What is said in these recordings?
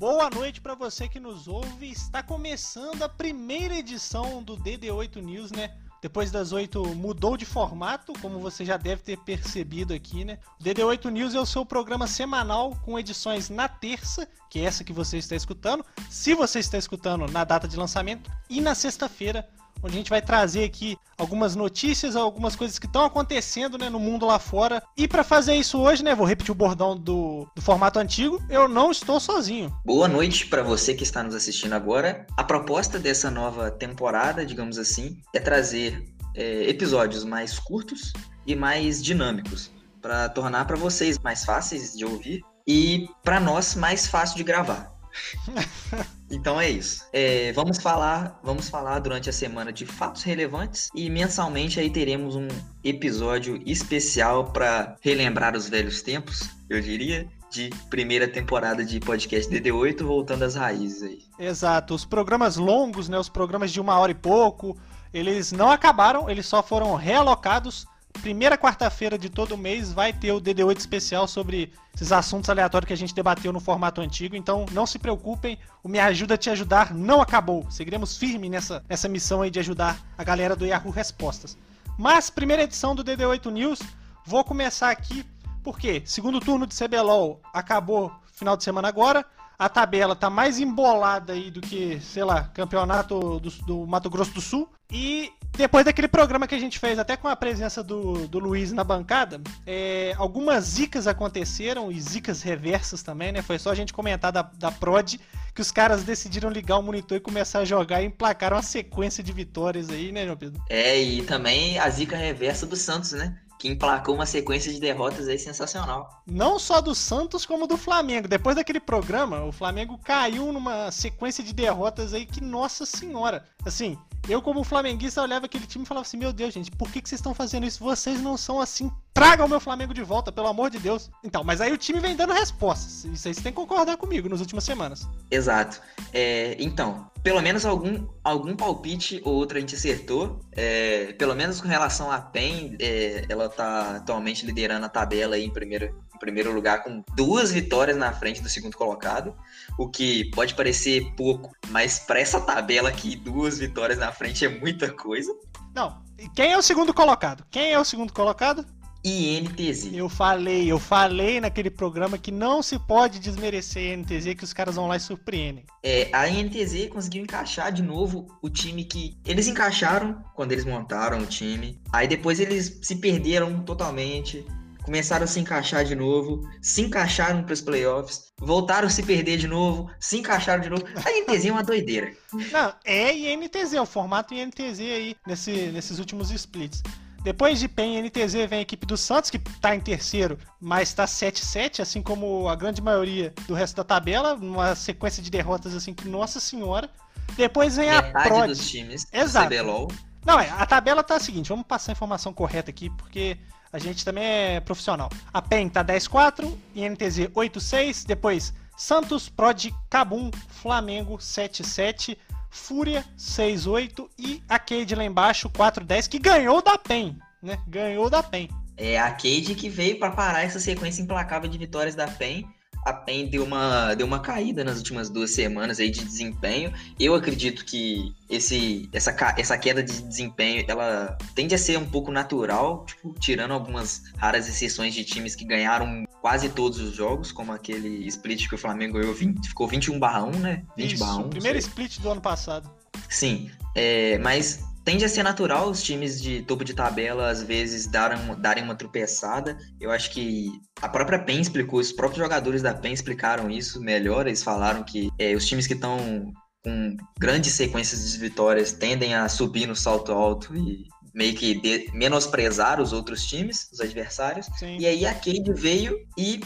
Boa noite para você que nos ouve. Está começando a primeira edição do DD8 News, né? Depois das 8 mudou de formato, como você já deve ter percebido aqui, né? O DD8 News é o seu programa semanal com edições na terça, que é essa que você está escutando, se você está escutando na data de lançamento, e na sexta-feira, onde a gente vai trazer aqui algumas notícias, algumas coisas que estão acontecendo né, no mundo lá fora. E para fazer isso hoje, né, vou repetir o bordão do, do formato antigo, eu não estou sozinho. Boa noite para você que está nos assistindo agora. A proposta dessa nova temporada, digamos assim, é trazer é, episódios mais curtos e mais dinâmicos para tornar para vocês mais fáceis de ouvir e para nós mais fácil de gravar. Então é isso. É, vamos falar, vamos falar durante a semana de fatos relevantes e mensalmente aí teremos um episódio especial para relembrar os velhos tempos, eu diria, de primeira temporada de podcast DD8 voltando às raízes aí. Exato. Os programas longos, né, os programas de uma hora e pouco, eles não acabaram, eles só foram realocados primeira quarta-feira de todo mês vai ter o DD8 especial sobre esses assuntos aleatórios que a gente debateu no formato antigo. Então não se preocupem, o Me Ajuda a Te Ajudar não acabou. Seguiremos firme nessa, nessa missão aí de ajudar a galera do Yahoo Respostas. Mas, primeira edição do DD8 News, vou começar aqui porque segundo turno de CBLOL acabou final de semana agora a tabela tá mais embolada aí do que, sei lá, campeonato do, do, Mato Grosso do Sul. E depois daquele programa que a gente fez, até com a presença do, do Luiz na bancada, é, algumas zicas aconteceram, e zicas reversas também, né? Foi só a gente comentar da, da Prod, que os caras decidiram ligar o monitor e começar a jogar e emplacaram uma sequência de vitórias aí, né, João Pedro? É, e também a zica reversa do Santos, né? Que emplacou uma sequência de derrotas aí sensacional. Não só do Santos, como do Flamengo. Depois daquele programa, o Flamengo caiu numa sequência de derrotas aí que, nossa senhora. Assim, eu, como flamenguista, olhava aquele time e falava assim: Meu Deus, gente, por que, que vocês estão fazendo isso? Vocês não são assim. Tragam o meu Flamengo de volta, pelo amor de Deus. Então, mas aí o time vem dando respostas. Isso aí você tem que concordar comigo nas últimas semanas. Exato. É, então, pelo menos algum, algum palpite ou outro a gente acertou. É, pelo menos com relação à PEN, é, ela tá atualmente liderando a tabela em primeiro, primeiro lugar, com duas vitórias na frente do segundo colocado o que pode parecer pouco, mas para essa tabela aqui, duas vitórias na frente é muita coisa. Não, quem é o segundo colocado? Quem é o segundo colocado? INTZ. Eu falei, eu falei naquele programa que não se pode desmerecer a INTZ, que os caras vão lá e surpreendem. É, a INTZ conseguiu encaixar de novo o time que. Eles encaixaram quando eles montaram o time. Aí depois eles se perderam totalmente começaram a se encaixar de novo, se encaixaram para os playoffs, voltaram a se perder de novo, se encaixaram de novo. A INTZ é uma doideira. Não, é INTZ, é o formato INTZ aí nesse, nesses últimos splits. Depois de PEN e NTZ vem a equipe do Santos, que está em terceiro, mas está 7-7, assim como a grande maioria do resto da tabela, uma sequência de derrotas assim que, nossa senhora. Depois vem Metade a Prod. dos times Exato. CBLOL. Não, é, a tabela tá a seguinte, vamos passar a informação correta aqui, porque a gente também é profissional. A PEN tá 10-4, INTZ 8-6, depois Santos, Prod, Cabum, Flamengo 7-7, Fúria 6-8 e a Cade lá embaixo 4-10, que ganhou da PEN, né? Ganhou da PEN. É a Cade que veio para parar essa sequência implacável de vitórias da PEN a PEN deu uma, deu uma caída nas últimas duas semanas aí de desempenho. Eu acredito que esse, essa, essa queda de desempenho ela tende a ser um pouco natural, tipo, tirando algumas raras exceções de times que ganharam quase todos os jogos, como aquele split que o Flamengo ganhou 20, ficou 21 barra 1, né? 20 Isso, 1. Primeiro split do ano passado. Sim, é, mas tende a ser natural os times de topo de tabela às vezes darem, darem uma tropeçada. Eu acho que a própria PEN explicou, os próprios jogadores da PEN explicaram isso melhor. Eles falaram que é, os times que estão com grandes sequências de vitórias tendem a subir no salto alto e meio que de, menosprezar os outros times, os adversários. Sim. E aí a Cade veio e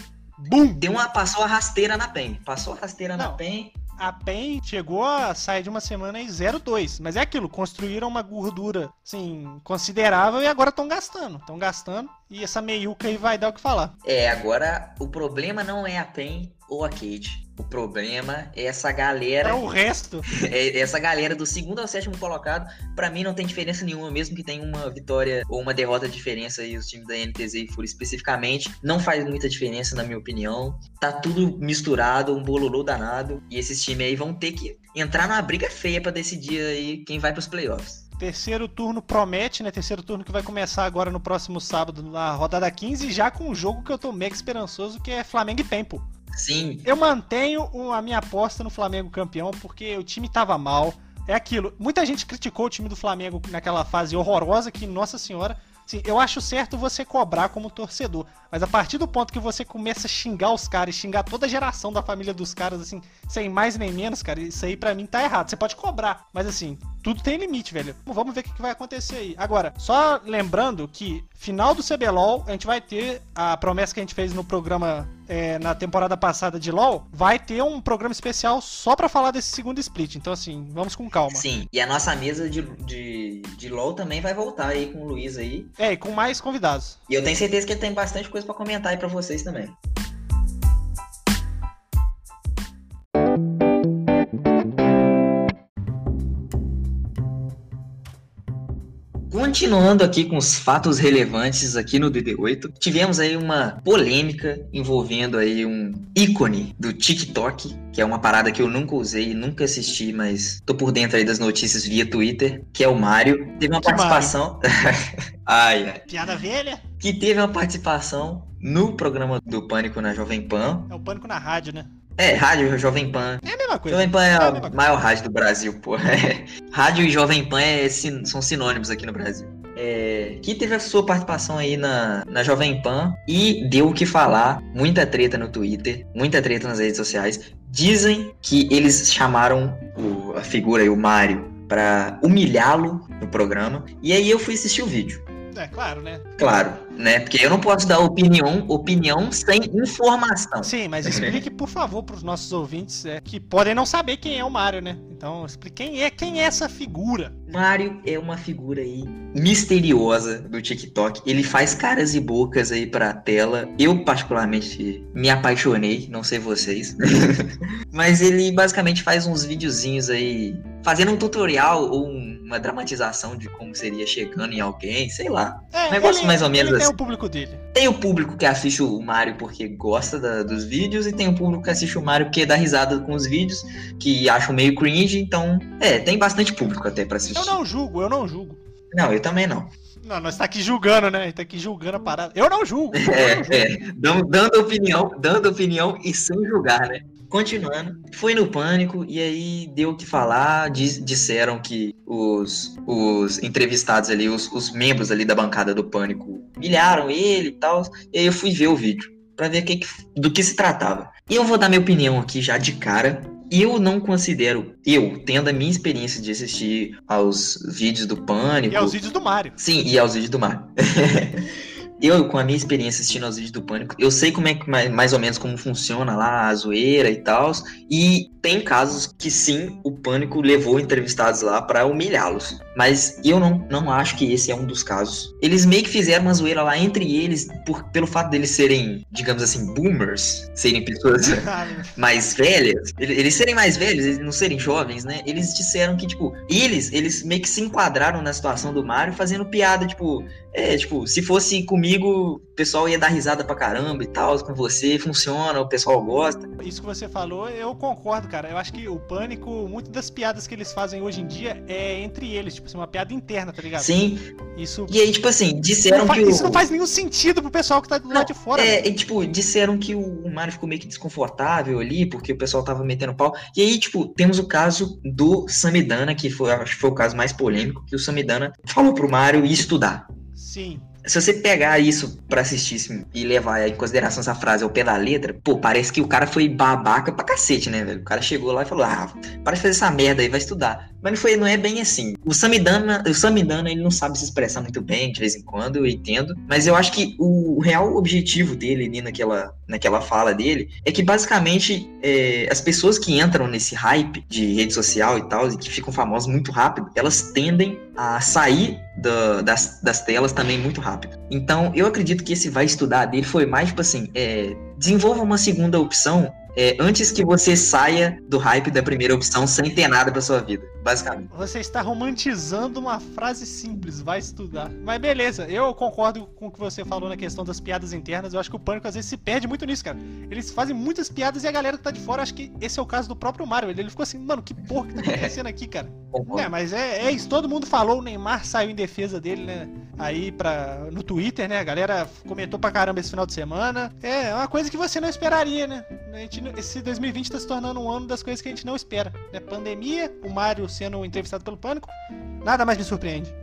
Boom. deu uma passou a rasteira na PEN. Passou a rasteira Não. na PEN a PEN chegou a sair de uma semana em 0,2. Mas é aquilo, construíram uma gordura, assim, considerável e agora estão gastando. Estão gastando e essa meiuca aí vai dar o que falar. É, agora o problema não é a PEN, ou a Kate. O problema é essa galera. É o resto. É essa galera do segundo ao sétimo colocado, para mim não tem diferença nenhuma, mesmo que tenha uma vitória ou uma derrota de diferença aí, os times da NTZ e FURIA especificamente. Não faz muita diferença, na minha opinião. Tá tudo misturado, um bololô danado. E esses times aí vão ter que entrar numa briga feia para decidir aí quem vai pros playoffs. Terceiro turno promete, né? Terceiro turno que vai começar agora no próximo sábado, na rodada 15, já com um jogo que eu tô mega esperançoso, que é Flamengo e Tempo. Sim. Eu mantenho a minha aposta no Flamengo campeão, porque o time tava mal. É aquilo. Muita gente criticou o time do Flamengo naquela fase horrorosa que, nossa senhora, Sim, eu acho certo você cobrar como torcedor, mas a partir do ponto que você começa a xingar os caras, xingar toda a geração da família dos caras, assim, sem mais nem menos, cara, isso aí para mim tá errado. Você pode cobrar, mas assim, tudo tem limite, velho. Vamos ver o que vai acontecer aí. Agora, só lembrando que final do CBLOL, a gente vai ter a promessa que a gente fez no programa é, na temporada passada de LoL, vai ter um programa especial só para falar desse segundo split. Então, assim, vamos com calma. Sim, e a nossa mesa de, de, de LoL também vai voltar aí com o Luiz aí. É, e com mais convidados. E eu tenho certeza que ele tem bastante coisa para comentar aí pra vocês também. Continuando aqui com os fatos relevantes aqui no DD8, tivemos aí uma polêmica envolvendo aí um ícone do TikTok, que é uma parada que eu nunca usei, nunca assisti, mas tô por dentro aí das notícias via Twitter, que é o Mario. Teve uma Que participação. ai, ai. Piada velha? Que teve uma participação no programa do Pânico na Jovem Pan. É o pânico na rádio, né? É, rádio Jovem Pan. É a mesma coisa. Jovem Pan é É a a maior rádio do Brasil, pô. rádio e Jovem Pan é sin- são sinônimos aqui no Brasil. É, que teve a sua participação aí na, na Jovem Pan e deu o que falar, muita treta no Twitter, muita treta nas redes sociais. Dizem que eles chamaram o- a figura aí, o Mário, pra humilhá-lo no programa. E aí eu fui assistir o vídeo. É, claro, né? Claro, né? Porque eu não posso dar opinião, opinião sem informação. Sim, mas explique, por favor, pros nossos ouvintes é, que podem não saber quem é o Mario, né? Então, explique quem é, quem é essa figura. Mário é uma figura aí misteriosa do TikTok. Ele faz caras e bocas aí pra tela. Eu, particularmente, me apaixonei, não sei vocês. Mas ele basicamente faz uns videozinhos aí, fazendo um tutorial ou um- uma dramatização de como seria chegando em alguém, sei lá. É, Um negócio mais ou menos ele tem assim. o público dele. Tem o público que assiste o Mario porque gosta da- dos vídeos, e tem o público que assiste o Mario porque dá risada com os vídeos, que acham meio cringe, então, é, tem bastante público até pra assistir. Eu não julgo, eu não julgo. Não, eu também não. Não, nós tá aqui julgando, né? Tá aqui julgando a parada. Eu não julgo. eu não julgo. É, é, dando, dando opinião, dando opinião e sem julgar, né? Continuando, foi no pânico e aí deu o que falar. diz- disseram que os, os entrevistados ali, os, os membros ali da bancada do pânico, humilharam ele e tal. E aí eu fui ver o vídeo pra ver que que- do que se tratava. E eu vou dar minha opinião aqui já de cara. Eu não considero, eu, tendo a minha experiência de assistir aos vídeos do Pânico. E aos vídeos do Mario. Sim, e aos vídeos do Mario. eu, com a minha experiência assistindo aos vídeos do Pânico, eu sei como é que mais, mais ou menos como funciona lá a zoeira e tal. E tem casos que sim, o Pânico levou entrevistados lá pra humilhá-los. Mas eu não, não acho que esse é um dos casos. Eles meio que fizeram uma zoeira lá entre eles, por, pelo fato deles serem, digamos assim, boomers, serem pessoas mais velhas, ele- eles serem mais velhos, eles não serem jovens, né? Eles disseram que, tipo, eles, eles meio que se enquadraram na situação do Mario fazendo piada, tipo, é, tipo, se fosse comigo, o pessoal ia dar risada pra caramba e tal, com você, funciona, o pessoal gosta. Isso que você falou, eu concordo, cara. Eu acho que o pânico, muitas das piadas que eles fazem hoje em dia é entre eles, tipo assim, uma piada interna, tá ligado? Sim, Isso, e aí, tipo assim, disseram não que o... isso não faz nenhum sentido pro pessoal que tá do lado de fora. É, e, tipo, disseram que o Mario ficou meio que desconfortável ali, porque o pessoal tava metendo pau. E aí, tipo, temos o caso do Samidana, que foi, acho que foi o caso mais polêmico, que o Samidana falou pro Mario ir estudar. Sim. Se você pegar isso pra assistir e levar em consideração essa frase ao pé da letra, pô, parece que o cara foi babaca pra cacete, né, velho? O cara chegou lá e falou: ah, para de fazer essa merda aí, vai estudar. Mas não, foi, não é bem assim. O Samidana, o Samidana, ele não sabe se expressar muito bem de vez em quando, eu entendo. Mas eu acho que o real objetivo dele ali naquela, naquela fala dele é que basicamente é, as pessoas que entram nesse hype de rede social e tal, e que ficam famosas muito rápido, elas tendem a sair da- das, das telas também muito rápido. Então, eu acredito que esse vai estudar dele foi mais, tipo assim, é, desenvolva uma segunda opção é, antes que você saia do hype da primeira opção sem ter nada pra sua vida, basicamente. Você está romantizando uma frase simples, vai estudar. Mas beleza, eu concordo com o que você falou na questão das piadas internas. Eu acho que o Pânico às vezes se perde muito nisso, cara. Eles fazem muitas piadas e a galera que tá de fora, acho que esse é o caso do próprio Mario. Ele ficou assim, mano, que porra que tá acontecendo aqui, cara? É, mas é, é, isso, todo mundo falou, o Neymar saiu em defesa dele, né? Aí pra, no Twitter, né? A galera comentou pra caramba esse final de semana. É, é uma coisa que você não esperaria, né? A gente, esse 2020 tá se tornando um ano das coisas que a gente não espera. Né? Pandemia, o Mario sendo entrevistado pelo Pânico, nada mais me surpreende.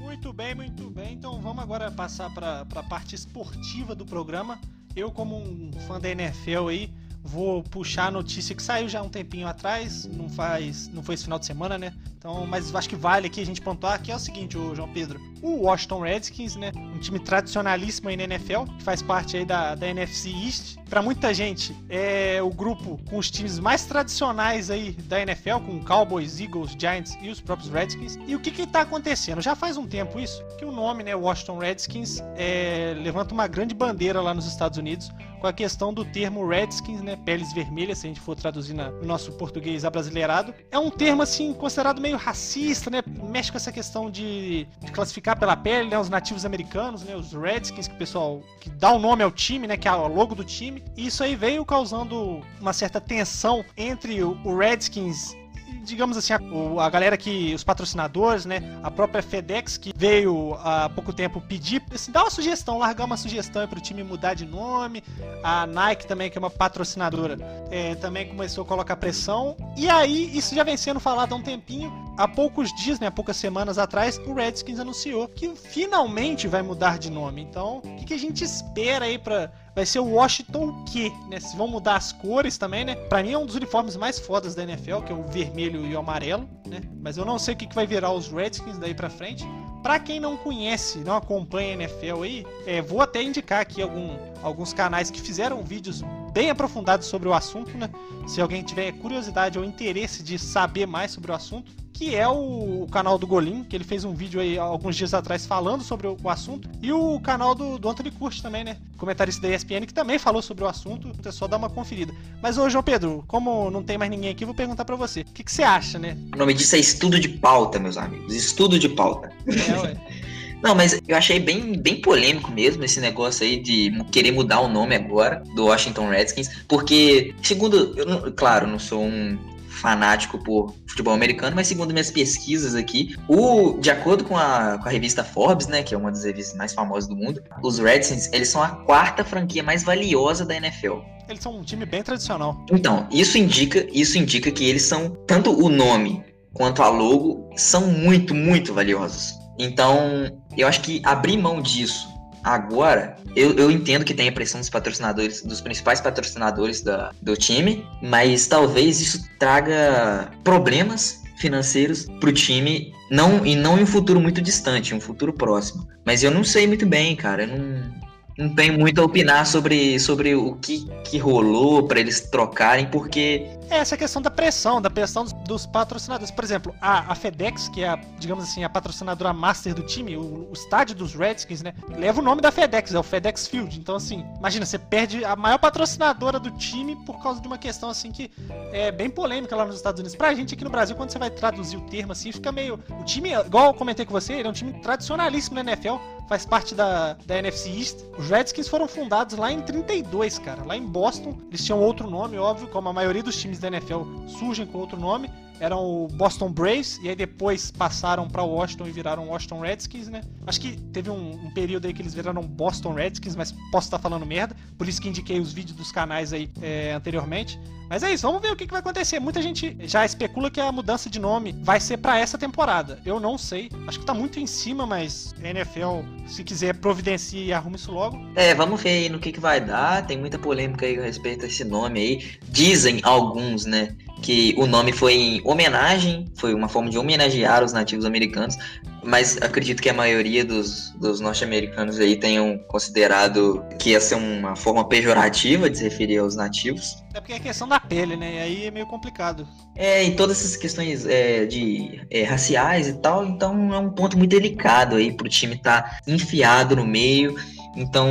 Muito bem, muito bem. Então vamos agora passar para a parte esportiva do programa. Eu, como um fã da NFL aí, vou puxar a notícia que saiu já um tempinho atrás, não faz, não foi esse final de semana, né? Então, mas acho que vale aqui a gente pontuar que é o seguinte, o João Pedro. O Washington Redskins, né, um time tradicionalíssimo aí na NFL, que faz parte aí da, da NFC East. Para muita gente, é o grupo com os times mais tradicionais aí da NFL, com Cowboys, Eagles, Giants e os próprios Redskins. E o que que tá acontecendo? Já faz um tempo isso, que o nome, né, Washington Redskins, é, levanta uma grande bandeira lá nos Estados Unidos com a questão do termo Redskins, né, peles vermelhas, se a gente for traduzir no nosso português abrasileirado. É um termo, assim, considerado meio racista, né, mexe com essa questão de, de classificar pela pele, né, os nativos americanos, né, os Redskins, que o pessoal que dá o nome ao time, né, que é o logo do time. E isso aí veio causando uma certa tensão entre o Redskins digamos assim, a, a, galera que, os patrocinadores, né, a própria FedEx que veio há pouco tempo pedir, assim, dar uma sugestão, largar uma sugestão para o time mudar de nome, a Nike também, que é uma patrocinadora, é, também começou a colocar pressão, e aí isso já vem sendo falado há um tempinho, há poucos dias, né, há poucas semanas atrás, o Redskins anunciou que finalmente vai mudar de nome, então, o que, que a gente espera aí para vai ser o Washington Q, né? Se vão mudar as cores também, né? Pra mim é um dos uniformes mais fodas da NFL, que é o vermelho e o amarelo, né? Mas eu não sei o que, que vai virar os Redskins daí pra frente. Pra quem não conhece, não acompanha a NFL aí, é, vou até indicar aqui algum, alguns canais que fizeram vídeos bem aprofundados sobre o assunto, né? Se alguém tiver curiosidade ou interesse de saber mais sobre o assunto, que é o, canal do Golim, que ele fez um vídeo aí alguns dias atrás falando sobre o, assunto, e o canal do, do Anthony Curti também, né? Comentarista da ESPN, que também falou sobre o assunto, é só dar uma conferida. Mas ô João Pedro, como não tem mais ninguém aqui, vou perguntar para você. O que, que você acha, né? O nome disso é estudo de pauta, meus amigos. Estudo de pauta. É, ué. Não, mas eu achei bem, bem polêmico mesmo esse negócio aí de querer mudar o nome agora do Washington Redskins, porque, segundo, eu, claro, não sou um fanático por futebol americano, mas segundo minhas pesquisas aqui, o, de acordo com a, com a revista Forbes, né, que é uma das revistas mais famosas do mundo, os Redskins, eles são a quarta franquia mais valiosa da NFL. Eles são um time bem tradicional. Então, isso indica, isso indica que eles são tanto o nome quanto a logo são muito, muito valiosos. Então, eu acho que abrir mão disso Agora, eu, eu entendo que tem a pressão dos patrocinadores, dos principais patrocinadores da, do time, mas talvez isso traga problemas financeiros pro time, não e não em um futuro muito distante, um futuro próximo. Mas eu não sei muito bem, cara. Eu não, não tenho muito a opinar sobre, sobre o que, que rolou para eles trocarem, porque. É essa questão da pressão, da pressão dos, dos patrocinadores. Por exemplo, a, a, FedEx, que é, a, digamos assim, a patrocinadora master do time, o, o, estádio dos Redskins, né? Leva o nome da FedEx, é o FedEx Field. Então, assim, imagina, você perde a maior patrocinadora do time por causa de uma questão, assim, que é bem polêmica lá nos Estados Unidos. Pra gente aqui no Brasil, quando você vai traduzir o termo, assim, fica meio. O time, igual eu comentei com você, ele é um time tradicionalíssimo na NFL faz parte da, da NFC East. Os Redskins foram fundados lá em 32, cara, lá em Boston. Eles tinham outro nome, óbvio, como a maioria dos times da NFL surgem com outro nome eram o Boston Braves e aí depois passaram para Washington e viraram Washington Redskins, né? Acho que teve um, um, período aí que eles viraram Boston Redskins, mas posso estar falando merda, por isso que indiquei os vídeos dos canais aí é, anteriormente. Mas é isso, vamos ver o que, que, vai acontecer. Muita gente já especula que a mudança de nome vai ser para essa temporada. Eu não sei, acho que tá muito em cima, mas NFL, se quiser, providencie e arrume isso logo. É, vamos ver aí no que, que vai dar. Tem muita polêmica aí a respeito desse nome aí. Dizem alguns, né? Que o nome foi em homenagem, foi uma forma de homenagear os nativos americanos mas acredito que a maioria dos, dos norte-americanos aí tenham considerado que ia ser uma forma pejorativa de se referir aos nativos. É porque é questão da pele, né? E aí é meio complicado. É, e todas essas questões é, de é, raciais e tal, então é um ponto muito delicado aí pro time estar tá enfiado no meio. Então,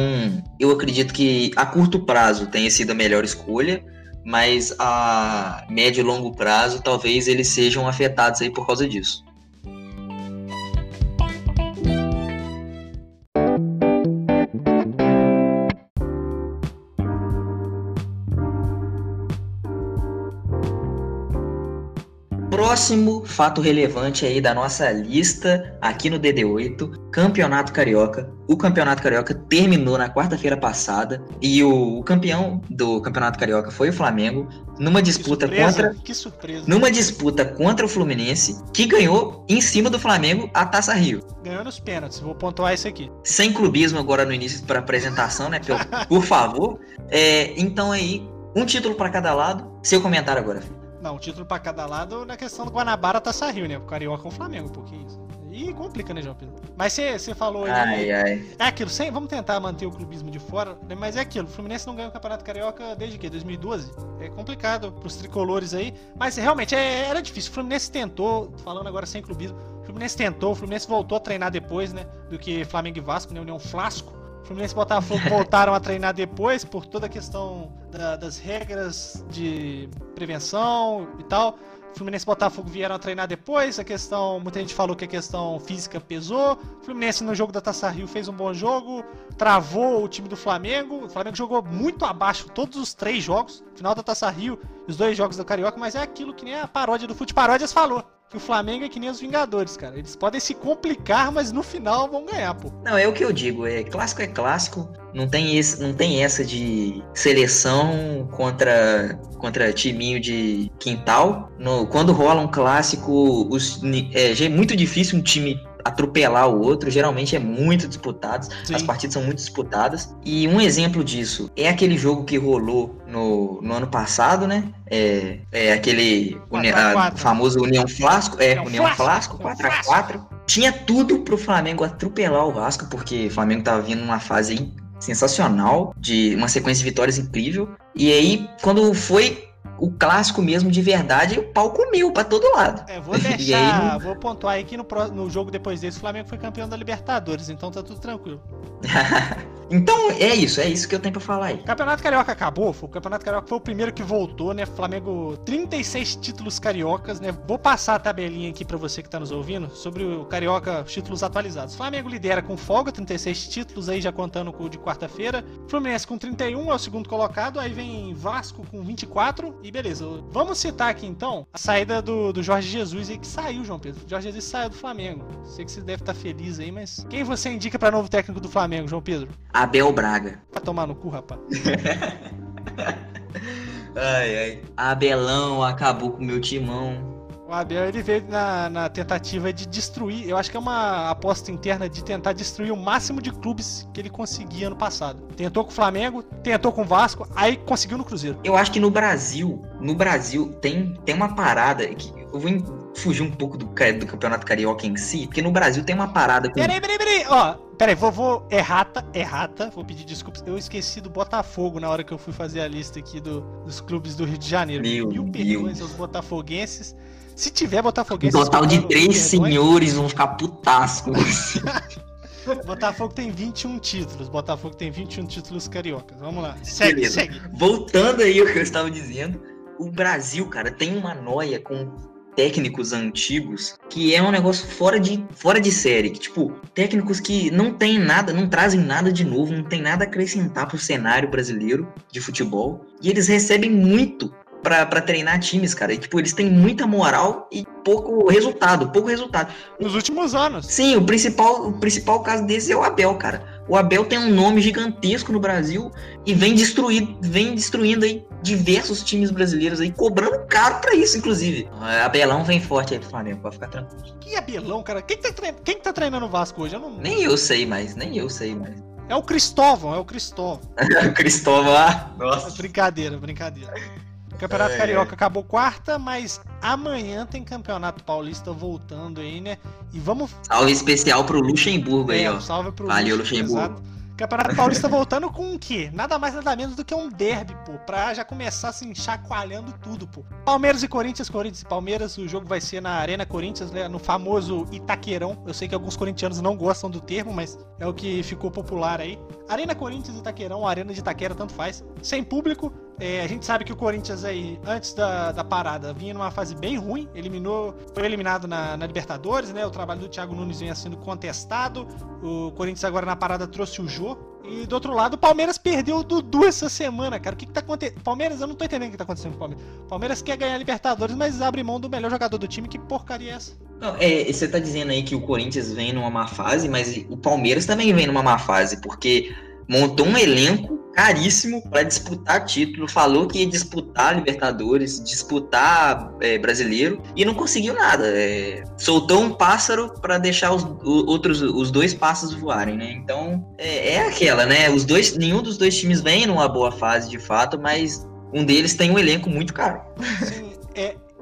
eu acredito que a curto prazo tenha sido a melhor escolha, mas a médio e longo prazo talvez eles sejam afetados aí por causa disso. Próximo fato relevante aí da nossa lista aqui no DD8, Campeonato Carioca. O Campeonato Carioca terminou na quarta-feira passada e o, o, campeão do Campeonato Carioca foi o Flamengo numa disputa que surpresa, contra que surpresa. numa disputa contra o Fluminense, que ganhou em cima do Flamengo a Taça Rio. Ganhou nos pênaltis, vou pontuar isso aqui. Sem clubismo agora no início para apresentação, né, pelo, por favor. É, então aí, um título para cada lado. Seu comentário agora. Filho. Não, um título pra cada lado na questão do Guanabara tá Rio, né? O Carioca com o Flamengo, um pouquinho isso. E complica, né, João Pedro? Mas você falou aí. Ai, ai. É aquilo, sem, vamos tentar manter o clubismo de fora, né? mas é aquilo. O Fluminense não ganha o Campeonato Carioca desde que? 2012? É complicado pros tricolores aí. Mas realmente é, era difícil. O Fluminense tentou, falando agora sem clubismo, o Fluminense tentou, o Fluminense voltou a treinar depois, né? Do que Flamengo e Vasco, né? União Flasco. Fluminense e Botafogo voltaram a treinar depois por toda a questão da, das regras de prevenção e tal. Fluminense e Botafogo vieram a treinar depois. A questão, muita gente falou que a questão física pesou. Fluminense no jogo da Taça Rio fez um bom jogo, travou o time do Flamengo. O Flamengo jogou muito abaixo todos os três jogos. Final da Taça Rio, os dois jogos do Carioca, mas é aquilo que nem a paródia do Fute Paródias falou que o Flamengo é que nem os Vingadores, cara. Eles podem se complicar, mas no final vão ganhar, pô. Não, é o que eu digo, é clássico é clássico. Não tem, esse, não tem essa de seleção contra, contra timinho de quintal. No, quando rola um clássico, os, é, é muito difícil um time atropelar o outro, geralmente é muito disputado, Sim. as partidas são muito disputadas. E um exemplo disso é aquele jogo que rolou no, no ano passado, né? É, é aquele 4 uni, a, famoso União Flasco, é, União, União Flasco, 4x4. Tinha tudo pro Flamengo atropelar o Vasco, porque o Flamengo tava vindo numa fase sensacional, de uma sequência de vitórias incrível. E aí, quando foi o clássico mesmo de verdade, o pau comeu pra todo lado. É, vou deixar, aí... vou pontuar aí que no, no jogo depois desse, o Flamengo foi campeão da Libertadores, então tá tudo tranquilo. Então é isso, é isso que eu tenho pra falar aí. Campeonato Carioca acabou, o Campeonato Carioca foi o primeiro que voltou, né? Flamengo, 36 títulos cariocas, né? Vou passar a tabelinha aqui pra você que tá nos ouvindo sobre o Carioca, os títulos atualizados. Flamengo lidera com folga, 36 títulos aí já contando com o de quarta-feira. Fluminense com 31 é o segundo colocado, aí vem Vasco com 24 e beleza. Vamos citar aqui então a saída do, do Jorge Jesus aí que saiu, João Pedro. Jorge Jesus saiu do Flamengo. Sei que você deve estar tá feliz aí, mas quem você indica para novo técnico do Flamengo, João Pedro? Abel Braga. Vai tomar no cu, rapaz. ai, ai. Abelão acabou com o meu timão. O Abel ele veio na, na, tentativa de destruir. Eu acho que é uma aposta interna de tentar destruir o máximo de clubes que ele conseguia ano passado. Tentou com o Flamengo, tentou com o Vasco, aí conseguiu no Cruzeiro. Eu acho que no Brasil, no Brasil tem, tem uma parada que eu vou fugir um pouco do, do campeonato carioca em si, porque no Brasil tem uma parada. Com... Peraí, peraí, peraí, ó, peraí, vou, vou errata, errata, vou pedir desculpas. Eu esqueci do Botafogo na hora que eu fui fazer a lista aqui do, dos clubes do Rio de Janeiro. Meu Mil perdões aos botafoguenses. Se tiver botafoguense. Um total de três senhores vão ficar putasco. Botafogo tem 21 títulos. Botafogo tem 21 títulos cariocas. Vamos lá. Segue, Beleza. segue. Voltando aí ao que eu estava dizendo. O Brasil, cara, tem uma noia com técnicos antigos que é um negócio fora de, fora de série. Que, tipo, técnicos que não tem nada, não trazem nada de novo, não tem nada a acrescentar pro cenário brasileiro de futebol. E eles recebem muito para treinar times, cara. E, tipo, eles têm muita moral e pouco resultado, pouco resultado. Nos últimos anos. Sim, o principal, o principal caso desse é o Abel, cara. O Abel tem um nome gigantesco no Brasil e vem destruir, vem destruindo aí diversos times brasileiros aí, cobrando caro para isso, inclusive. Abelão vem forte aí pro Flamengo, pode ficar tranquilo. Que Abelão, cara? Quem tá, treinando, quem tá treinando o Vasco hoje? Eu não... Nem eu sei mais, nem eu sei mais. É o Cristóvão, é o Cristóvão. Cristóvão, ah, nossa. Brincadeira, brincadeira. Campeonato é. Carioca acabou quarta, mas amanhã tem Campeonato Paulista voltando aí, né? E vamos. Salve especial pro Luxemburgo é, aí, ó. Salve pro Valeu, Luxemburgo. Luxemburgo. Campeonato Paulista voltando com o quê? Nada mais, nada menos do que um derby, pô. Pra já começar assim, chacoalhando tudo, pô. Palmeiras e Corinthians, Corinthians e Palmeiras. O jogo vai ser na Arena Corinthians, né? No famoso Itaquerão. Eu sei que alguns corintianos não gostam do termo, mas é o que ficou popular aí. Arena Corinthians e Itaquerão, Arena de Itaquera, tanto faz. Sem público. É, a gente sabe que o Corinthians aí, antes da, da parada, vinha numa fase bem ruim. Eliminou, foi eliminado na, na Libertadores, né? O trabalho do Thiago Nunes vinha sendo contestado. O Corinthians agora na parada trouxe o Jô. E do outro lado, o Palmeiras perdeu o Dudu essa semana, cara. O que, que tá acontecendo? Palmeiras, eu não tô entendendo o que tá acontecendo com o Palmeiras. Palmeiras quer ganhar a Libertadores, mas abre mão do melhor jogador do time. Que porcaria é essa? Não, é, você tá dizendo aí que o Corinthians vem numa má fase, mas o Palmeiras também vem numa má fase, porque montou um elenco caríssimo para disputar título, falou que ia disputar Libertadores, disputar é, Brasileiro e não conseguiu nada. É, soltou um pássaro para deixar os outros os dois pássaros voarem, né? Então é, é, aquela, né? Os dois, nenhum dos dois times vem numa boa fase de fato, mas um deles tem um elenco muito caro. Sim,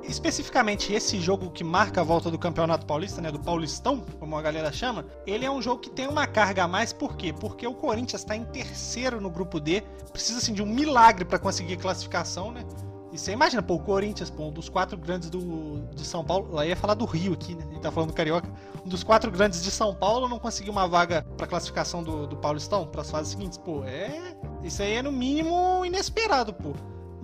especificamente esse jogo que marca a volta do Campeonato Paulista, né, do Paulistão, como a galera chama, ele é um jogo que tem uma carga a mais, por quê? Porque o Corinthians está em terceiro no grupo D, precisa assim de um milagre para conseguir classificação, né? E você imagina, pô, o Corinthians, pô, um dos quatro grandes do, de São Paulo, lá ia falar do Rio aqui, né? A gente tá falando do Carioca. Um dos quatro grandes de São Paulo não conseguiu uma vaga pra classificação do, do Paulistão, pras fases seguintes. Pô, é. Isso aí é no mínimo inesperado, pô.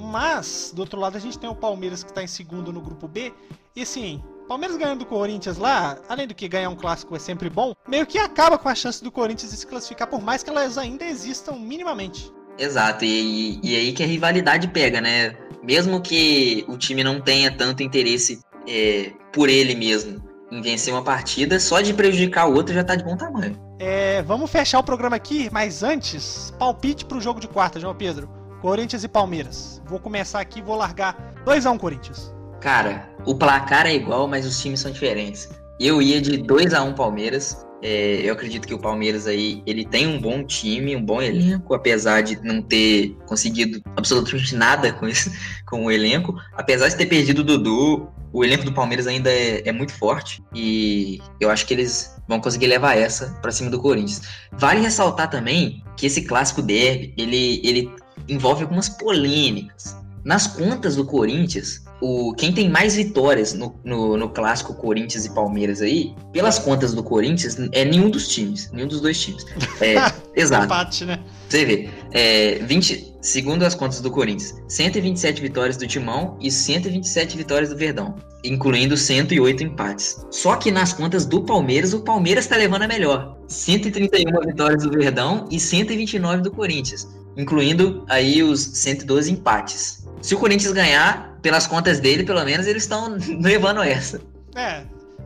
Mas, do outro lado, a gente tem o Palmeiras que está em segundo no grupo B. E assim, Palmeiras ganhando do Corinthians lá, além do que ganhar um clássico é sempre bom, meio que acaba com a chance do Corinthians de se classificar, por mais que elas ainda existam minimamente. Exato, e, e aí que a rivalidade pega, né? Mesmo que o time não tenha tanto interesse é, por ele mesmo em vencer uma partida, só de prejudicar o outro já tá de bom tamanho. É, vamos fechar o programa aqui, mas antes, palpite pro jogo de quarta, João Pedro. Corinthians e Palmeiras. Vou começar aqui vou largar 2x1 Corinthians. Cara, o placar é igual, mas os times são diferentes. Eu ia de 2 a 1 Palmeiras. É, eu acredito que o Palmeiras aí ele tem um bom time, um bom elenco, apesar de não ter conseguido absolutamente nada com, esse, com o elenco. Apesar de ter perdido o Dudu, o elenco do Palmeiras ainda é, é muito forte e eu acho que eles vão conseguir levar essa para cima do Corinthians. Vale ressaltar também que esse clássico derby ele, ele envolve algumas polêmicas. Nas contas do Corinthians, o, quem tem mais vitórias no, no, no, clássico Corinthians e Palmeiras aí, pelas contas do Corinthians, é nenhum dos times. Nenhum dos dois times. É, exato. Empate, né? Você vê. É, 20, segundo as contas do Corinthians, 127 vitórias do Timão e 127 vitórias do Verdão, incluindo 108 empates. Só que nas contas do Palmeiras, o Palmeiras está levando a melhor. 131 vitórias do Verdão e 129 do Corinthians incluindo aí os 112 empates. Se o Corinthians ganhar, pelas contas dele, pelo menos, eles estão levando essa. É,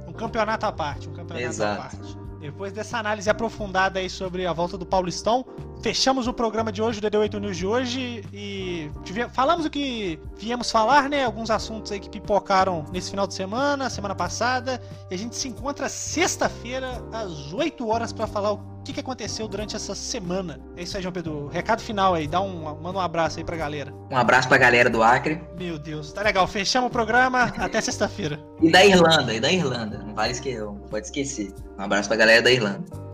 um campeonato à parte, um campeonato Exato. à parte. Depois dessa análise aprofundada aí sobre a volta do Paulistão, fechamos o programa de hoje, o DD8 News de hoje, e falamos o que viemos falar, né? Alguns assuntos aí que pipocaram nesse final de semana, semana passada, e a gente se encontra sexta-feira, às 8 horas, para falar o que, que aconteceu durante essa semana. É isso aí, João Pedro. Recado final aí, dá um, manda um abraço aí pra galera. Um abraço pra galera do Acre. Meu Deus, tá legal. Fechamos o programa, até sexta-feira. E da Irlanda, e da Irlanda. Não vale esquecer, não pode esquecer. Um abraço pra galera da Irlanda.